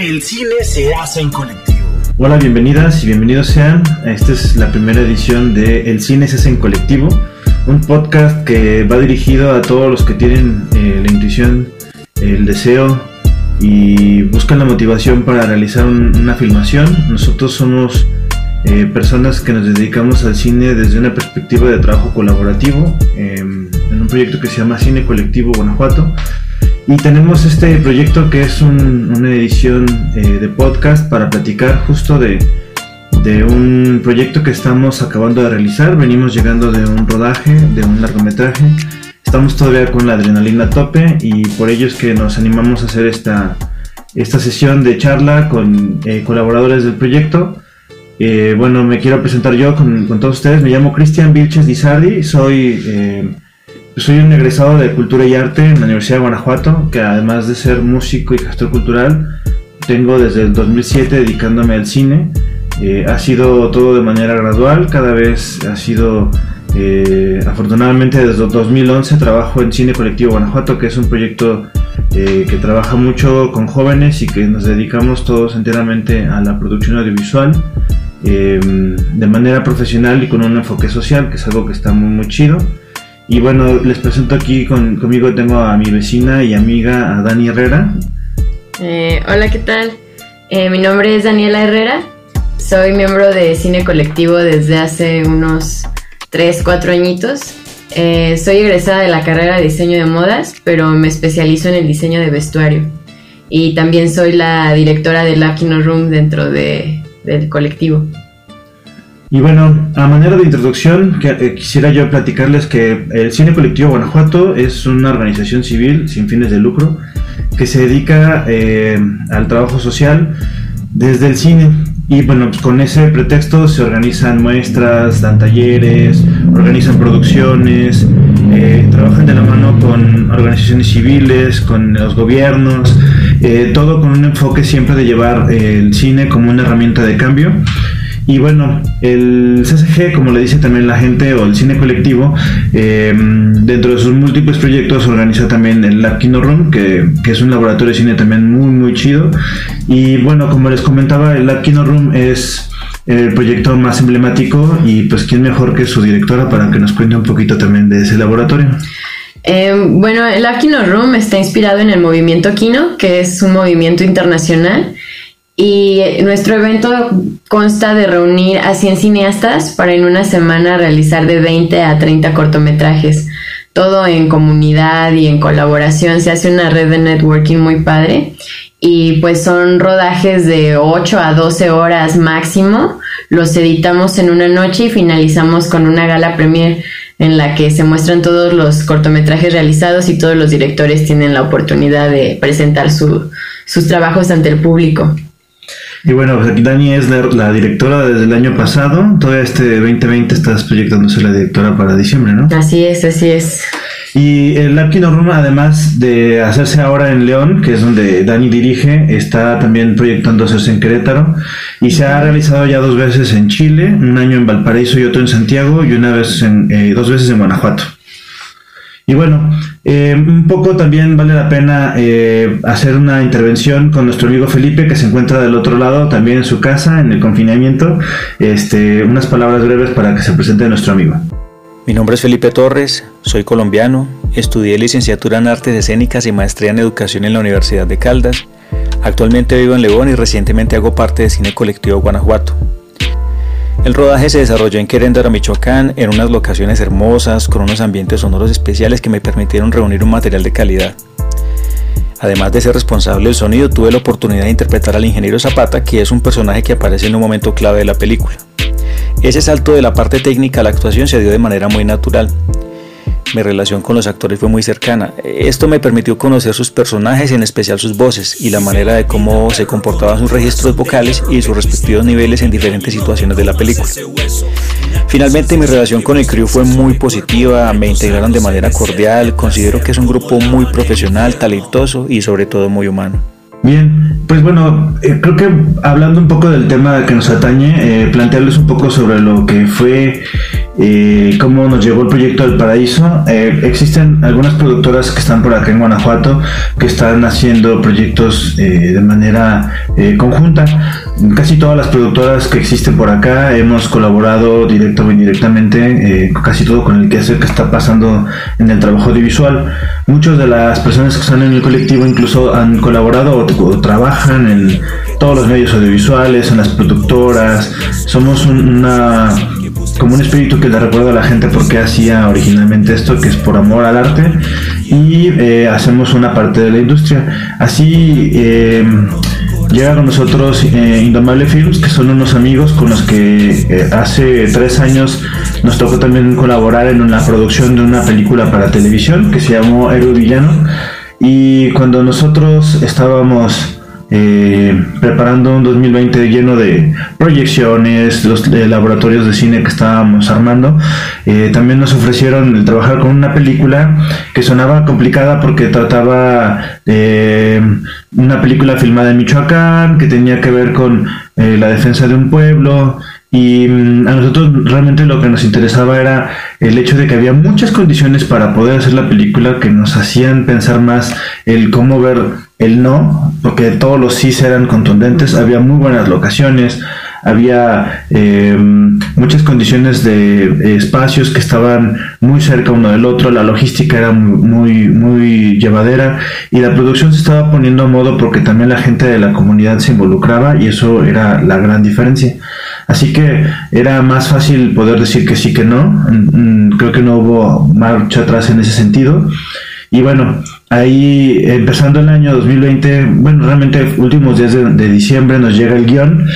El cine se hace en colectivo. Hola, bienvenidas y bienvenidos sean. Esta es la primera edición de El cine se hace en colectivo, un podcast que va dirigido a todos los que tienen eh, la intuición, el deseo y buscan la motivación para realizar una filmación. Nosotros somos eh, personas que nos dedicamos al cine desde una perspectiva de trabajo colaborativo em, en un proyecto que se llama Cine Colectivo Guanajuato. Y tenemos este proyecto que es una edición eh, de podcast para platicar justo de, de un proyecto que estamos acabando de realizar. Venimos llegando de un rodaje, de un largometraje. Estamos todavía con la adrenalina a tope y por ello es que nos animamos a hacer esta, esta sesión de charla con eh, colaboradores del proyecto. Eh, bueno, me quiero presentar yo con, todos ustedes. Me llamo Cristian Vilches Dizardi, soy, soy un egresado de Cultura y Arte en la Universidad de Guanajuato, que además de ser músico y gestor cultural, tengo desde el 2007 dedicándome al cine. Eh, ha sido todo de manera gradual, cada vez ha sido, afortunadamente desde el 2011 trabajo en Cine Colectivo Guanajuato, que es un proyecto que trabaja mucho con jóvenes y que nos dedicamos todos enteramente a la producción audiovisual. De manera profesional y con un enfoque social, que es algo que está muy, muy chido. Y bueno, les presento aquí conmigo, tengo a mi vecina y amiga, a Dani Herrera. Eh, hola, ¿qué tal? Eh, mi nombre es Daniela Herrera, soy miembro de Cine Colectivo desde hace unos 3, 4 añitos. Eh, soy egresada de la carrera de diseño de modas, pero me especializo en el diseño de vestuario. Y también soy la directora de Lucky No Room dentro de del colectivo. Y bueno, a manera de introducción, eh, quisiera yo platicarles que el Cine Colectivo Guanajuato es una organización civil sin fines de lucro que se dedica eh, al trabajo social desde el cine. Y bueno, pues con ese pretexto se organizan muestras, dan talleres, organizan producciones, eh, trabajan de la mano con organizaciones civiles, con los gobiernos, eh, todo con un enfoque siempre de llevar el cine como una herramienta de cambio. Y bueno, el CCG, como le dice también la gente, o el cine colectivo, eh, dentro de sus múltiples proyectos organiza también el Lab Kino Room, que, que, es un laboratorio de cine también muy, muy chido. Y bueno, como les comentaba, el Lab Kino Room es el proyecto más emblemático y pues quién mejor que su directora para que nos cuente un poquito también de ese laboratorio. Eh, bueno, el Kino Room está inspirado en el movimiento Kino, que es un movimiento internacional. Y nuestro evento consta de reunir a 100 cineastas para en una semana realizar de 20 a 30 cortometrajes. Todo en comunidad y en colaboración. Se hace una red de networking muy padre. Y pues son rodajes de 8 a 12 horas máximo. Los editamos en una noche y finalizamos con una gala premier en la que se muestran todos los cortometrajes realizados y todos los directores tienen la oportunidad de presentar sus trabajos ante el público. Y bueno, pues Dani es la, directora desde el año pasado. Todavía este 2020 estás proyectándose la directora para diciembre, ¿no? Así es, así es. Y el Lab Room, además de hacerse ahora en León, que es donde Dani dirige, está también proyectando hacerse en Querétaro. Y se ha realizado ya dos veces en Chile, un año en Valparaíso y otro en Santiago, y una vez en, eh, dos veces en Guanajuato. Y bueno, eh, un poco también vale la pena eh, hacer una intervención con nuestro amigo Felipe, que se encuentra del otro lado, también en su casa, en el confinamiento. Este, unas palabras breves para que se presente nuestro amigo. Mi nombre es Felipe Torres, soy colombiano, estudié licenciatura en Artes Escénicas y maestría en Educación en la Universidad de Caldas. Actualmente vivo en León y recientemente hago parte de Cine Colectivo Guanajuato. El rodaje se desarrolló en Querétaro, Michoacán, en unas locaciones hermosas, con unos ambientes sonoros especiales que me permitieron reunir un material de calidad. Además de ser responsable del sonido, tuve la oportunidad de interpretar al ingeniero Zapata, que es un personaje que aparece en un momento clave de la película. Ese salto de la parte técnica a la actuación se dio de manera muy natural mi relación con los actores fue muy cercana. Esto me permitió conocer sus personajes, en especial sus voces, y la manera de cómo se comportaban sus registros vocales y sus respectivos niveles en diferentes situaciones de la película. Finalmente mi relación con el crew fue muy positiva, me integraron de manera cordial, considero que es un grupo muy profesional, talentoso y sobre todo muy humano. Bien, pues bueno, eh, creo que hablando un poco del tema que nos atañe, eh, plantearles un poco sobre lo que fue eh, cómo nos llegó el proyecto del paraíso. Eh, existen algunas productoras que están por acá en Guanajuato que están haciendo proyectos eh, de manera conjunta. Casi todas las productoras que existen por acá hemos colaborado directo o indirectamente, casi todo con el que hace que está pasando en el trabajo audiovisual. Muchas de las personas que están en el colectivo incluso han colaborado o, trabajan en todos los medios audiovisuales, en las productoras. Somos una como un espíritu que le recuerda a la gente por qué hacía originalmente esto, que es por amor al arte, y eh, hacemos una parte de la industria. Así eh, llega con nosotros eh, Indomable Films, que son unos amigos con los que hace tres años nos tocó también colaborar en la producción de una película para televisión que se llamó Héroe Villano. Y cuando nosotros estábamos eh, preparando un 2020 lleno de proyecciones, los laboratorios de cine que estábamos armando. Eh, también nos ofrecieron el trabajar con una película que sonaba complicada porque trataba de una película filmada en Michoacán, que tenía que ver con eh, la defensa de un pueblo. Y mm, a nosotros realmente lo que nos interesaba era el hecho de que había muchas condiciones para poder hacer la película que nos hacían pensar más el cómo ver el no, porque todos los sí eran contundentes, había muy buenas locaciones, había eh, muchas condiciones de espacios que estaban muy cerca uno del otro, la logística era muy, muy llevadera y la producción se estaba poniendo a modo porque también la gente de la comunidad se involucraba y eso era la gran diferencia. Así que era más fácil poder decir que sí que no, mm, creo que no hubo marcha atrás en ese sentido. Y bueno, ahí empezando el año 2020, bueno, realmente últimos días de, diciembre nos llega el guion.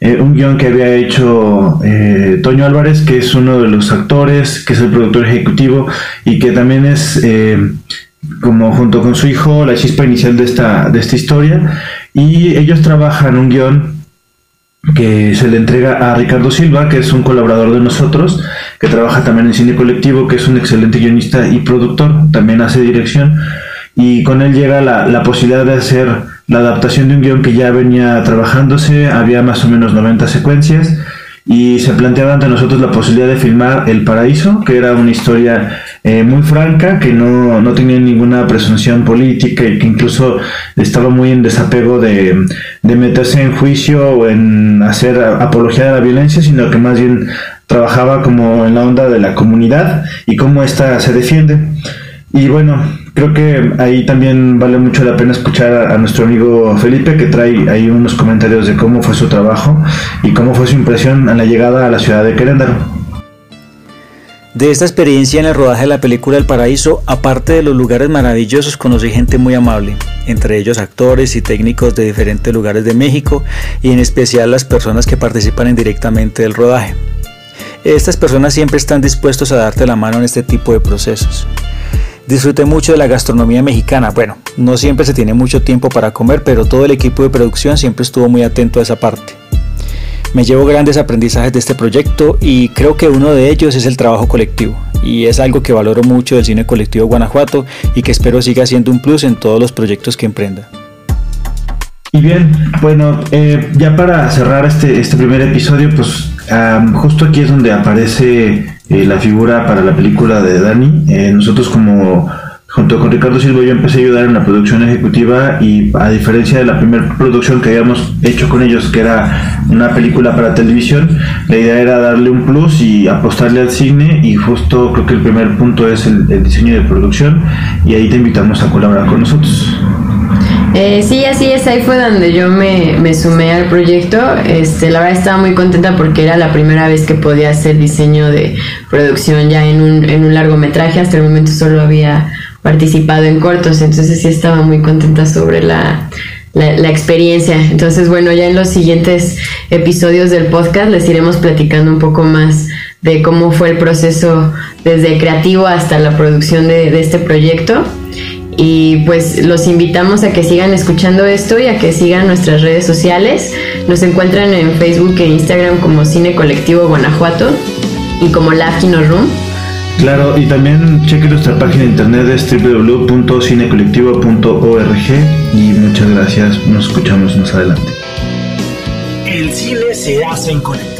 Eh, un guion que había hecho eh, Toño Álvarez, que es uno de los actores, que es el productor ejecutivo y que también es, eh, como junto con su hijo, la chispa inicial de esta, de esta historia. Y ellos trabajan un guion que se le entrega a Ricardo Silva, que es un colaborador de nosotros, que trabaja también en cine colectivo, que es un excelente guionista y productor, también hace dirección, y con él llega la, la posibilidad de hacer la adaptación de un guion que ya venía trabajándose, había más o menos 90 secuencias, y se planteaba ante nosotros la posibilidad de filmar El Paraíso, que era una historia eh, muy franca, que no, no, tenía ninguna presunción política y que incluso estaba muy en desapego de, de meterse en juicio o en hacer apología de la violencia, sino que más bien trabajaba como en la onda de la comunidad y cómo ésta se defiende. Y bueno, creo que ahí también vale mucho la pena escuchar a, nuestro amigo Felipe que trae ahí unos comentarios de cómo fue su trabajo y cómo fue su impresión a la llegada a la ciudad de Querétaro. De esta experiencia en el rodaje de la película El Paraíso, aparte de los lugares maravillosos, conocí gente muy amable, entre ellos actores y técnicos de diferentes lugares de México y en especial las personas que participan indirectamente del rodaje. Estas personas siempre están dispuestos a darte la mano en este tipo de procesos. Disfruté mucho de la gastronomía mexicana. Bueno, no siempre se tiene mucho tiempo para comer, pero todo el equipo de producción siempre estuvo muy atento a esa parte. Me llevo grandes aprendizajes de este proyecto y creo que uno de ellos es el trabajo colectivo. Y es algo que valoro mucho del cine colectivo Guanajuato y que espero siga siendo un plus en todos los proyectos que emprenda. Y bien, bueno, eh, ya para cerrar este, este primer episodio, pues justo aquí es donde aparece eh, la figura para la película de Dani. Eh, nosotros como junto con Ricardo Silva yo empecé a ayudar en la producción ejecutiva y a diferencia de la primera producción que habíamos hecho con ellos, que era una película para televisión, la idea era darle un plus y apostarle al cine y justo creo que el primer punto es el diseño de producción y ahí te invitamos a colaborar con nosotros. Eh, sí, así es, ahí fue donde yo me, sumé al proyecto. Este, la verdad estaba muy contenta porque era la primera vez que podía hacer diseño de producción ya en un, en un largometraje. Hasta el momento solo había participado en cortos, entonces sí estaba muy contenta sobre la, experiencia. Entonces, bueno, ya en los siguientes episodios del podcast les iremos platicando un poco más de cómo fue el proceso desde creativo hasta la producción de este proyecto. Y pues los invitamos a que sigan escuchando esto y a que sigan nuestras redes sociales. Nos encuentran en Facebook e Instagram como Cine Colectivo Guanajuato y como Kino Room. Claro, y también chequen nuestra página de internet es www.cinecolectivo.org y muchas gracias, nos escuchamos más adelante. El cine se hace en colectivo.